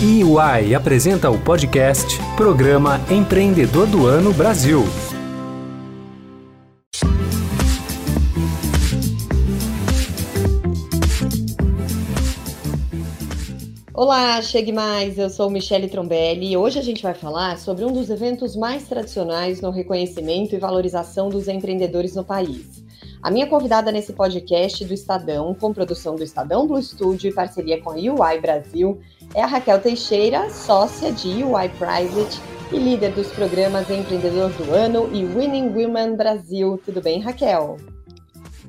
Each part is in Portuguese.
EY apresenta o podcast Programa Empreendedor do Ano Brasil. Olá, chegue mais. Eu sou Michele Trombelli e hoje a gente vai falar sobre um dos eventos mais tradicionais no reconhecimento e valorização dos empreendedores no país. A minha convidada nesse podcast do Estadão, com produção do Estadão Blue Studio e parceria com a UI Brasil, é a Raquel Teixeira, sócia de UI Private e líder dos programas Empreendedor do Ano e Winning Women Brasil. Tudo bem, Raquel?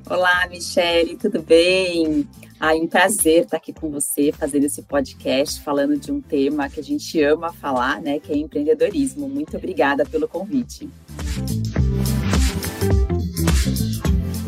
Olá, Michele, tudo bem? Ah, um prazer estar aqui com você, fazendo esse podcast, falando de um tema que a gente ama falar, né, que é empreendedorismo. Muito obrigada pelo convite.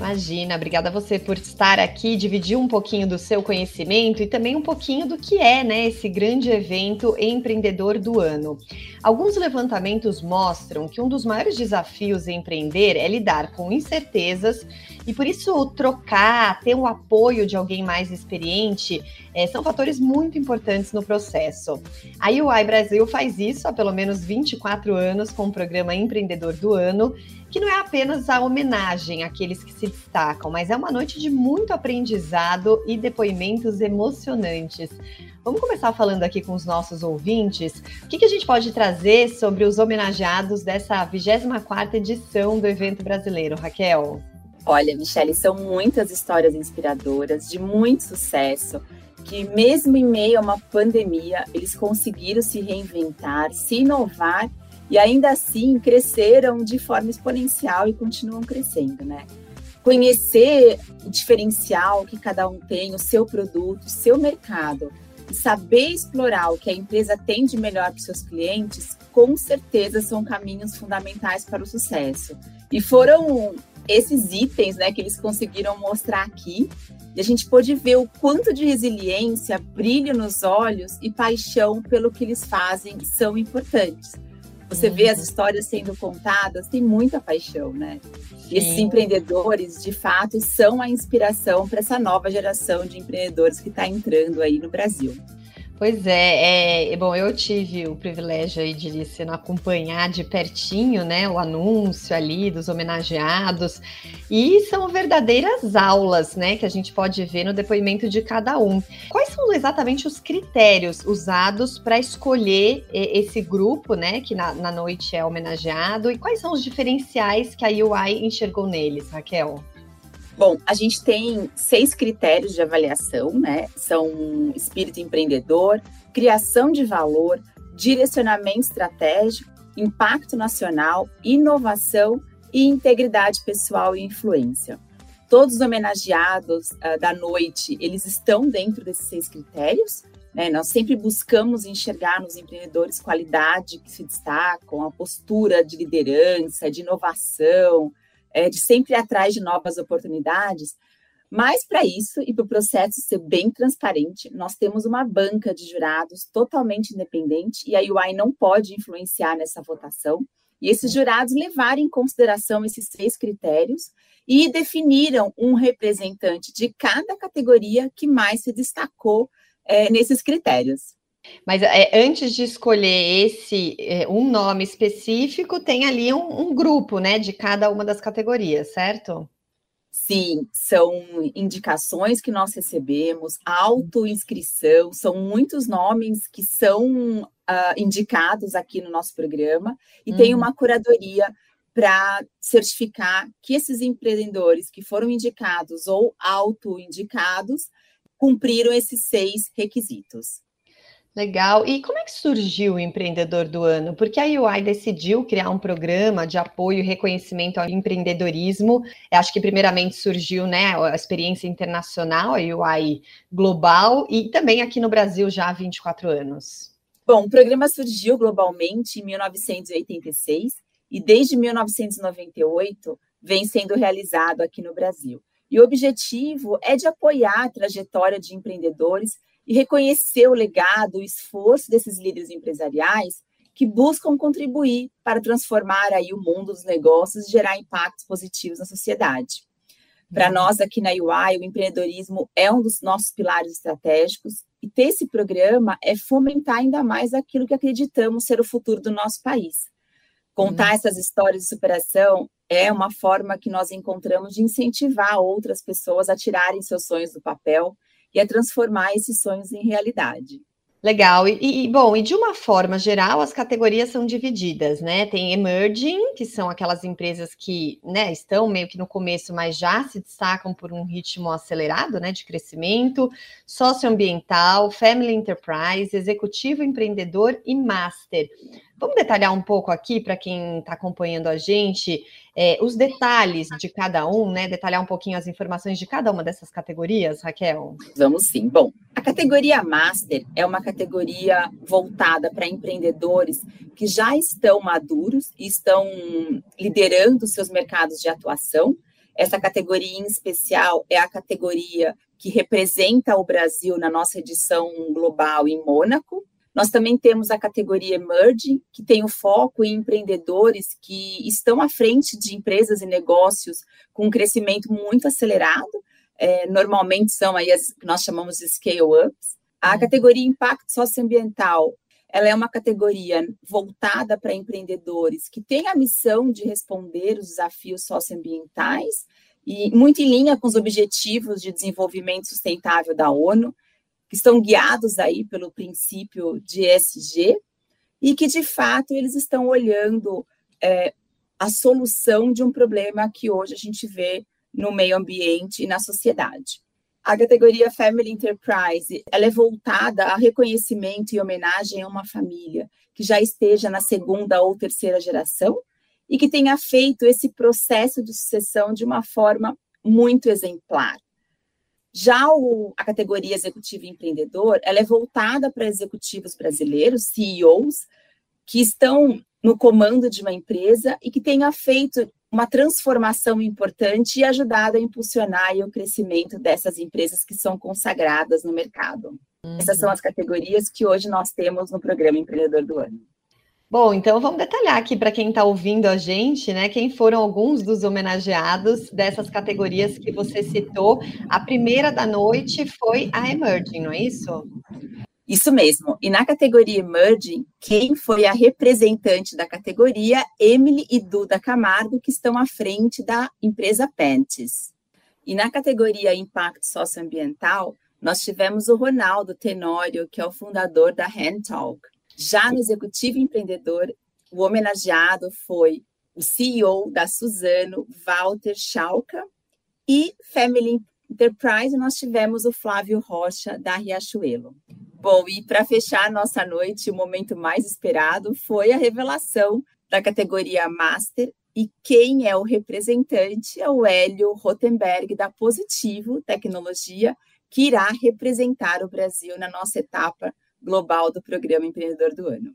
Imagina, obrigada a você por estar aqui, dividir um pouquinho do seu conhecimento e também um pouquinho do que é, né, esse grande evento empreendedor do ano. Alguns levantamentos mostram que um dos maiores desafios em empreender é lidar com incertezas e por isso trocar, ter o apoio de alguém mais experiente é, são fatores muito importantes no processo. A UI Brasil faz isso há pelo menos 24 anos com o programa Empreendedor do Ano que não é apenas a homenagem àqueles que se destacam, mas é uma noite de muito aprendizado e depoimentos emocionantes. Vamos começar falando aqui com os nossos ouvintes. O que, que a gente pode trazer sobre os homenageados dessa 24ª edição do evento brasileiro, Raquel? Olha, Michele, são muitas histórias inspiradoras, de muito sucesso, que mesmo em meio a uma pandemia, eles conseguiram se reinventar, se inovar e ainda assim cresceram de forma exponencial e continuam crescendo, né? Conhecer o diferencial que cada um tem, o seu produto, o seu mercado, e saber explorar o que a empresa tem de melhor para os seus clientes, com certeza são caminhos fundamentais para o sucesso. E foram esses itens né, que eles conseguiram mostrar aqui, e a gente pôde ver o quanto de resiliência, brilho nos olhos e paixão pelo que eles fazem são importantes. Você vê as histórias sendo contadas, tem muita paixão, né? E esses empreendedores, de fato, são a inspiração para essa nova geração de empreendedores que está entrando aí no Brasil. Pois é, é, bom, eu tive o privilégio aí de sendo acompanhar de pertinho, né, o anúncio ali dos homenageados, e são verdadeiras aulas, né, que a gente pode ver no depoimento de cada um. Quais são exatamente os critérios usados para escolher esse grupo, né, que na, na noite é homenageado, e quais são os diferenciais que a UI enxergou neles, Raquel? Bom, a gente tem seis critérios de avaliação, né? São espírito empreendedor, criação de valor, direcionamento estratégico, impacto nacional, inovação e integridade pessoal e influência. Todos os homenageados uh, da noite, eles estão dentro desses seis critérios. Né? Nós sempre buscamos enxergar nos empreendedores qualidade que se destacam, a postura de liderança, de inovação, é, de sempre ir atrás de novas oportunidades. Mas para isso e para o processo ser bem transparente, nós temos uma banca de jurados totalmente independente e a UI não pode influenciar nessa votação. E esses jurados levaram em consideração esses seis critérios e definiram um representante de cada categoria que mais se destacou é, nesses critérios. Mas é, antes de escolher esse é, um nome específico, tem ali um, um, grupo, né, de cada uma das categorias, certo? Sim, são indicações que nós recebemos, autoinscrição, são muitos nomes que são uh, indicados aqui no nosso programa e tem uhum. uma curadoria para certificar que esses empreendedores que foram indicados ou autoindicados cumpriram esses seis requisitos. Legal. E como é que surgiu o empreendedor do ano? Porque a UI decidiu criar um programa de apoio e reconhecimento ao empreendedorismo. Eu acho que primeiramente surgiu, né, a experiência internacional, a UI global, e também aqui no Brasil já há 24 anos. Bom, o programa surgiu globalmente em 1986 e desde 1998 vem sendo realizado aqui no Brasil. E o objetivo é de apoiar a trajetória de empreendedores e reconhecer o legado, o esforço desses líderes empresariais que buscam contribuir para transformar aí o mundo dos negócios e gerar impactos positivos na sociedade. Para uhum. nós aqui na UI, o empreendedorismo é um dos nossos pilares estratégicos e ter esse programa é fomentar ainda mais aquilo que acreditamos ser o futuro do nosso país. Contar uhum. essas histórias de superação é uma forma que nós encontramos de incentivar outras pessoas a tirarem seus sonhos do papel e a transformar esses sonhos em realidade. Legal. E, e, bom, e de uma forma geral, as categorias são divididas, né? Tem emerging, que são aquelas empresas que, né, estão meio que no começo, mas já se destacam por um ritmo acelerado, né, de crescimento, socioambiental, family enterprise, executivo empreendedor e master. Vamos detalhar um pouco aqui para quem está acompanhando a gente é, os detalhes de cada um, né? Detalhar um pouquinho as informações de cada uma dessas categorias, Raquel? Vamos sim. Bom, a categoria Master é uma categoria voltada para empreendedores que já estão maduros e estão liderando seus mercados de atuação. Essa categoria em especial é a categoria que representa o Brasil na nossa edição global em Mônaco, nós também temos a categoria Emerging, que tem o foco em empreendedores que estão à frente de empresas e negócios com um crescimento muito acelerado. É, normalmente são aí as que nós chamamos de scale-ups. A uhum. categoria Impacto Socioambiental ela é uma categoria voltada para empreendedores que têm a missão de responder os desafios socioambientais e muito em linha com os objetivos de desenvolvimento sustentável da ONU que estão guiados aí pelo princípio de ESG e que, de fato, eles estão olhando é, a solução de um problema que hoje a gente vê no meio ambiente e na sociedade. A categoria Family Enterprise ela é voltada a reconhecimento e homenagem a uma família que já esteja na segunda ou terceira geração e que tenha feito esse processo de sucessão de uma forma muito exemplar. Já o, a categoria executivo empreendedor, ela é voltada para executivos brasileiros, CEOs, que estão no comando de uma empresa e que tenha feito uma transformação importante e ajudado a impulsionar o crescimento dessas empresas que são consagradas no mercado. Uhum. Essas são as categorias que hoje nós temos no programa Empreendedor do Ano. Bom, então vamos detalhar aqui para quem está ouvindo a gente, né? Quem foram alguns dos homenageados dessas categorias que você citou. A primeira da noite foi a Emerging, não é isso? Isso mesmo. E na categoria Emerging, quem foi a representante da categoria? Emily e Duda Camargo, que estão à frente da empresa Pentes. E na categoria Impacto Socioambiental, nós tivemos o Ronaldo Tenório, que é o fundador da Hand Talk. Já no executivo empreendedor, o homenageado foi o CEO da Suzano, Walter Schalka, e Family Enterprise nós tivemos o Flávio Rocha, da Riachuelo. Bom, e para fechar nossa noite, o momento mais esperado foi a revelação da categoria Master e quem é o representante é o Hélio Rotenberg, da Positivo Tecnologia, que irá representar o Brasil na nossa etapa global do programa Empreendedor do Ano.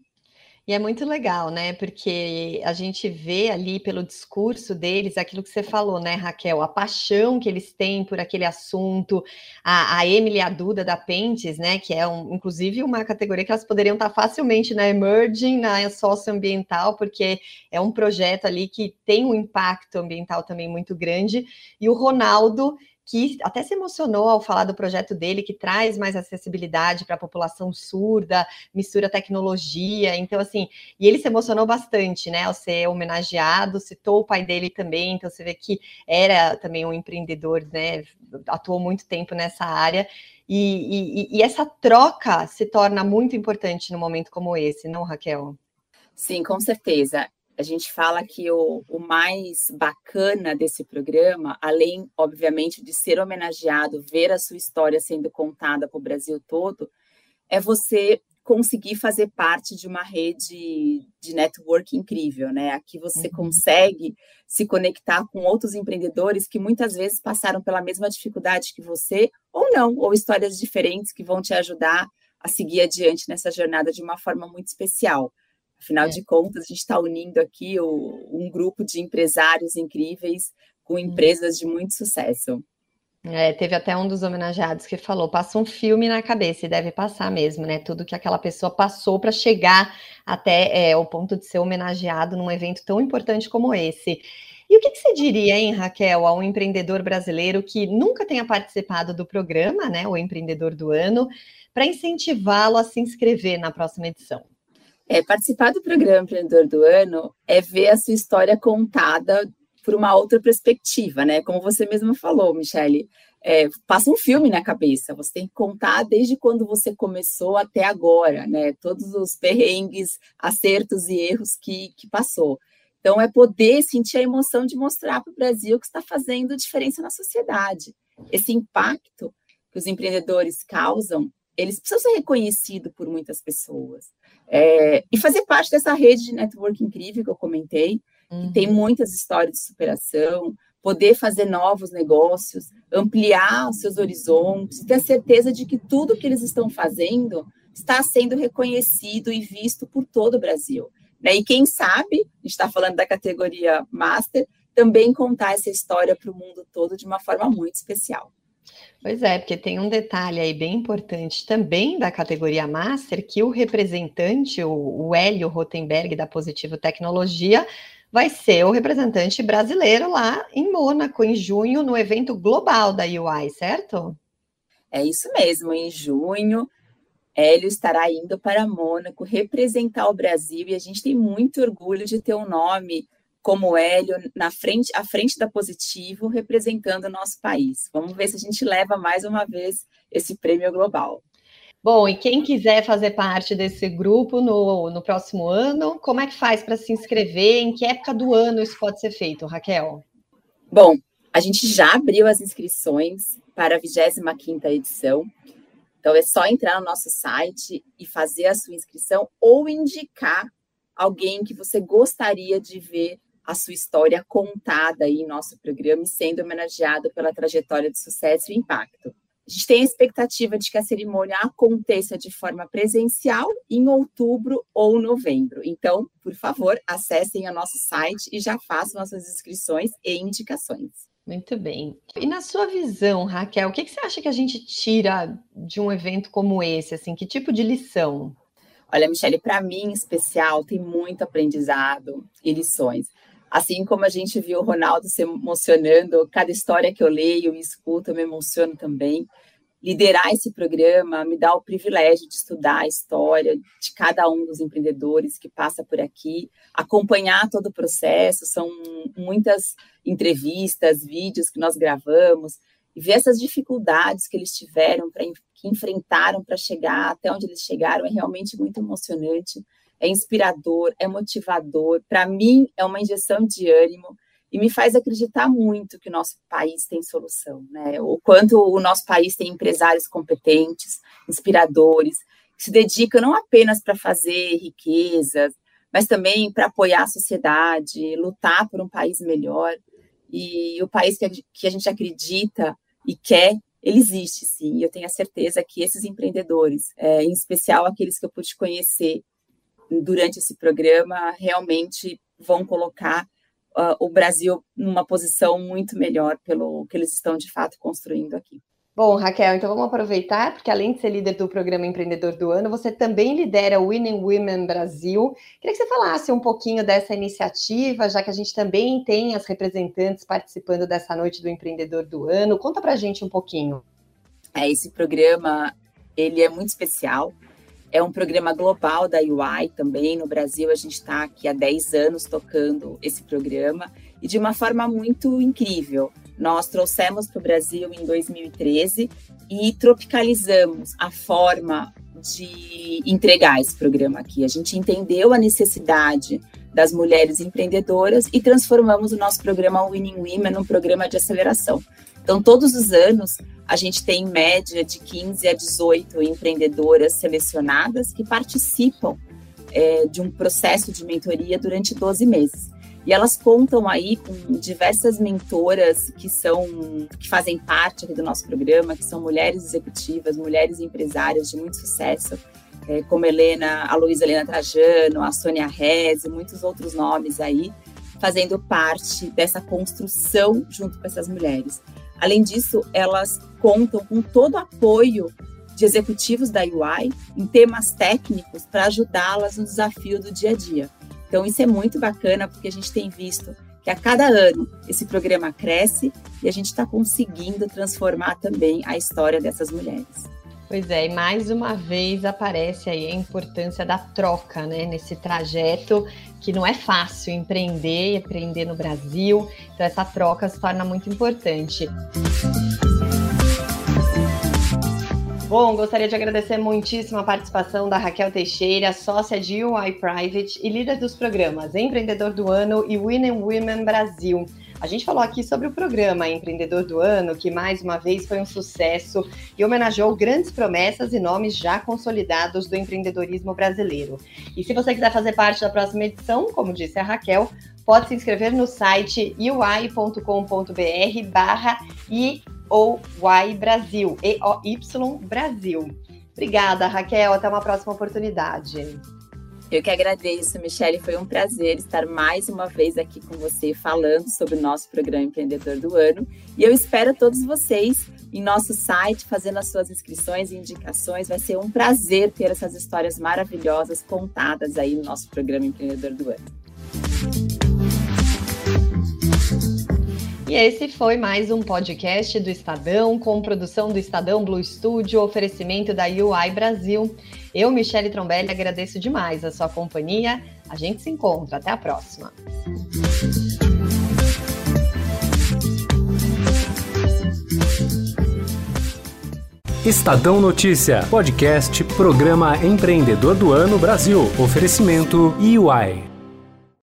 E é muito legal, né? Porque a gente vê ali pelo discurso deles aquilo que você falou, né, Raquel? A paixão que eles têm por aquele assunto. A, a Emily a Duda da Pentes, né? Que é um, inclusive uma categoria que elas poderiam estar facilmente na emerging, na socioambiental, porque é um projeto ali que tem um impacto ambiental também muito grande. E o Ronaldo que até se emocionou ao falar do projeto dele, que traz mais acessibilidade para a população surda, mistura tecnologia. Então, assim, e ele se emocionou bastante, né, ao ser homenageado, citou o pai dele também. Então, você vê que era também um empreendedor, né, atuou muito tempo nessa área. E, e, e essa troca se torna muito importante num momento como esse, não, Raquel? Sim, com certeza a gente fala que o, o, mais bacana desse programa, além, obviamente, de ser homenageado, ver a sua história sendo contada para o Brasil todo, é você conseguir fazer parte de uma rede de network incrível, né? Aqui você uhum. consegue se conectar com outros empreendedores que muitas vezes passaram pela mesma dificuldade que você, ou não, ou histórias diferentes que vão te ajudar a seguir adiante nessa jornada de uma forma muito especial. Afinal é. de contas, a gente está unindo aqui o, um grupo de empresários incríveis com uhum. empresas de muito sucesso. É, teve até um dos homenageados que falou: passa um filme na cabeça, e deve passar mesmo, né? Tudo que aquela pessoa passou para chegar até é, o ponto de ser homenageado num evento tão importante como esse. E o que, que, você diria, hein, Raquel, a um empreendedor brasileiro que nunca tenha participado do programa, né, o Empreendedor do Ano, para incentivá-lo a se inscrever na próxima edição? É, participar do programa Empreendedor do Ano é ver a sua história contada por uma outra perspectiva, né? Como você mesma falou, Michele, é, passa um filme na cabeça. Você tem que contar desde quando você começou até agora, né? Todos os perrengues, acertos e erros que, que passou. Então, é poder sentir a emoção de mostrar para o Brasil que está fazendo diferença na sociedade. Esse impacto que os empreendedores causam, eles precisam ser reconhecidos por muitas pessoas. É, e fazer parte dessa rede de network incrível que eu comentei, uhum. que tem muitas histórias de superação, poder fazer novos negócios, ampliar os seus horizontes, ter a certeza de que tudo que eles estão fazendo está sendo reconhecido e visto por todo o Brasil. Né? E quem sabe, a gente está falando da categoria Master, também contar essa história para o mundo todo de uma forma muito especial. Pois é, porque tem um detalhe aí bem importante também da categoria Master, que o representante, o, o Hélio Rotenberg, da Positivo Tecnologia, vai ser o representante brasileiro lá em Mônaco, em junho, no evento global da UI, certo? É isso mesmo, em junho, Hélio estará indo para Mônaco representar o Brasil e a gente tem muito orgulho de ter um nome como Hélio na frente, à frente da Positivo, representando o nosso país. Vamos ver se a gente leva mais uma vez esse prêmio global. Bom, e quem quiser fazer parte desse grupo no, no próximo ano, como é que faz para se inscrever? Em que época do ano isso pode ser feito, Raquel? Bom, a gente já abriu as inscrições para a 25ª edição. Então, é só entrar no nosso site e fazer a sua inscrição ou indicar alguém que você gostaria de ver a sua história contada aí em nosso programa e sendo homenageado pela trajetória de sucesso e impacto. A gente tem a expectativa de que a cerimônia aconteça de forma presencial em outubro ou novembro. Então, por favor, acessem o nosso site e já façam as suas inscrições e indicações. Muito bem. E na sua visão, Raquel, o que, que você acha que a gente tira de um evento como esse? Assim, que tipo de lição? Olha, Michele, para mim em especial, tem muito aprendizado e lições. Assim como a gente viu o Ronaldo se emocionando, cada história que eu leio e escuto, eu me emociono também. Liderar esse programa me dá o privilégio de estudar a história de cada um dos empreendedores que passa por aqui, acompanhar todo o processo, são muitas entrevistas, vídeos que nós gravamos, e ver essas dificuldades que eles tiveram, pra, que enfrentaram para chegar até onde eles chegaram, é realmente muito emocionante, é inspirador, é motivador. Para mim, é uma injeção de ânimo e me faz acreditar muito que o nosso país tem solução, né? O quanto o nosso país tem empresários competentes, inspiradores, que se dedicam não apenas para fazer riquezas, mas também para apoiar a sociedade, lutar por um país melhor. E o país que a, gente acredita e quer, ele existe, sim. Eu tenho a certeza que esses empreendedores, é, em especial aqueles que eu pude conhecer durante esse programa, realmente vão colocar uh, o Brasil numa posição muito melhor pelo que eles estão de fato construindo aqui. Bom, Raquel, então vamos aproveitar, porque além de ser líder do programa Empreendedor do Ano, você também lidera o Winning Women Brasil. Queria que você falasse um pouquinho dessa iniciativa, já que a gente também tem as representantes participando dessa noite do Empreendedor do Ano. Conta pra gente um pouquinho. É, esse programa, ele é muito especial. É um programa global da UI também. No Brasil, a gente está aqui há 10 anos tocando esse programa e de uma forma muito incrível. Nós trouxemos para o Brasil em 2013 e tropicalizamos a forma de entregar esse programa aqui. A gente entendeu a necessidade das mulheres empreendedoras e transformamos o nosso programa Winning Women num programa de aceleração. Então, todos os anos, a gente tem em média de 15 a 18 empreendedoras selecionadas que participam é, de um processo de mentoria durante 12 meses. E elas contam aí com diversas mentoras que são que fazem parte do nosso programa, que são mulheres executivas, mulheres empresárias de muito sucesso, é, como Helena, a Luísa Helena Trajano, a Sônia Reze, muitos outros nomes aí, fazendo parte dessa construção junto com essas mulheres. Além disso, elas contam com todo o apoio de executivos da UI em temas técnicos para ajudá-las no desafio do dia a dia. Então, isso é muito bacana, porque a gente tem visto que a cada ano esse programa cresce e a gente está conseguindo transformar também a história dessas mulheres. Pois é, e mais uma vez aparece aí a importância da troca, né, nesse trajeto que não é fácil empreender, empreender no Brasil, então essa troca se torna muito importante. Bom, gostaria de agradecer muitíssimo a participação da Raquel Teixeira, sócia de UI Private e líder dos programas Empreendedor do Ano e Women Women Brasil. A gente falou aqui sobre o programa Empreendedor do Ano, que mais uma vez foi um sucesso e homenageou grandes promessas e nomes já consolidados do empreendedorismo brasileiro. E se você quiser fazer parte da próxima edição, como disse a Raquel, pode se inscrever no site ui.com.br barra ou Y Brasil, E-O-Y Brasil. Obrigada, Raquel. Até uma próxima oportunidade. Eu que agradeço, Michele. Foi um prazer estar mais uma vez aqui com você falando sobre o nosso programa Empreendedor do Ano. E eu espero todos vocês em nosso site, fazendo as suas inscrições e indicações. Vai ser um prazer ter essas histórias maravilhosas contadas aí no nosso programa Empreendedor do Ano. E esse foi mais um podcast do Estadão, com produção do Estadão Blue Studio, oferecimento da UI Brasil. Eu, Michele Trombelli, agradeço demais a sua companhia. A gente se encontra. Até a próxima. Estadão Notícia, podcast, programa Empreendedor do Ano Brasil. Oferecimento UI.